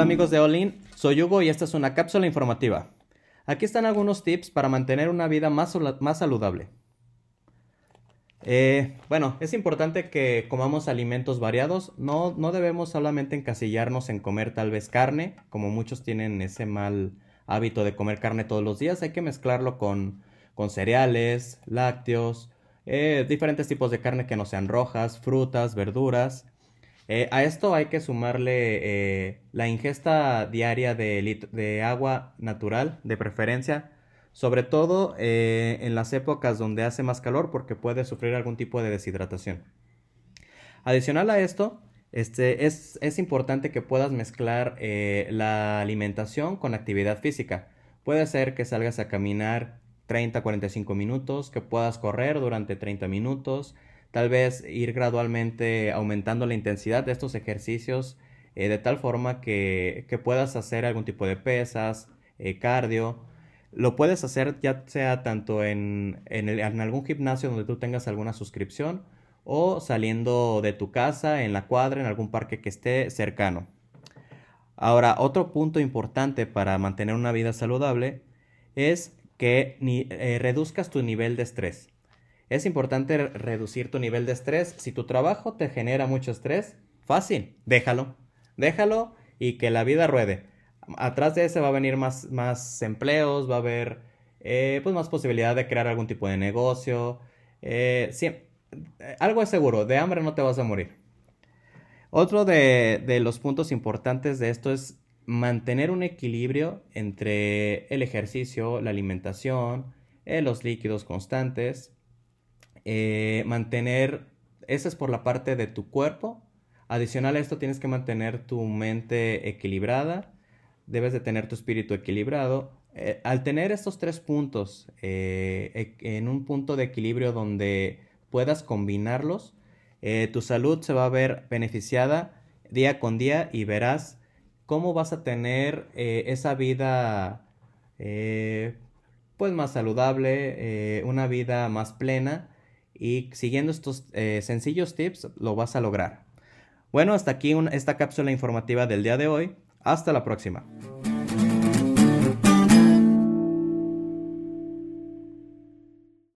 Hola amigos de Olin, soy Hugo y esta es una cápsula informativa. Aquí están algunos tips para mantener una vida más, saludable. Eh, bueno, es importante que comamos alimentos variados. No, no debemos solamente encasillarnos en comer tal vez carne, como muchos tienen ese mal hábito de comer carne todos los días. Hay que mezclarlo con, con cereales, lácteos, eh, diferentes tipos de carne que no sean rojas, frutas, verduras. Eh, a esto hay que sumarle eh, la ingesta diaria de, agua natural, de preferencia, sobre todo en las épocas donde hace más calor porque puede sufrir algún tipo de deshidratación. Adicional a esto, este, es, es, importante que puedas mezclar la alimentación con actividad física. Puede ser que salgas a caminar 30, 45 minutos, que puedas correr durante 30 minutos, tal vez ir gradualmente aumentando la intensidad de estos ejercicios eh, de tal forma que, puedas hacer algún tipo de pesas, eh, cardio. Lo puedes hacer ya sea tanto en, en algún gimnasio donde tú tengas alguna suscripción o saliendo de tu casa, en la cuadra, en algún parque que esté cercano. Ahora, otro punto importante para mantener una vida saludable es que eh, reduzcas tu nivel de estrés. Es importante reducir tu nivel de estrés. Si tu trabajo te genera mucho estrés, fácil, déjalo. Déjalo y que la vida ruede. Atrás de ese va a venir más, más empleos, va a haber eh, pues más posibilidad de crear algún tipo de negocio. Eh, algo es seguro, de hambre no te vas a morir. Otro de, los puntos importantes de esto es mantener un equilibrio entre el ejercicio, la alimentación, eh, los líquidos constantes, eh, mantener, eso es por la parte de tu cuerpo. Adicional a esto tienes que mantener tu mente equilibrada, debes de tener tu espíritu equilibrado. Eh, al tener estos tres puntos e, en un punto de equilibrio donde puedas combinarlos, tu salud se va a ver beneficiada día con día y verás cómo vas a tener eh, esa vida eh, pues más saludable, eh, una vida más plena y siguiendo estos sencillos tips lo vas a lograr. Bueno, hasta aquí esta cápsula informativa del día de hoy. Hasta la próxima.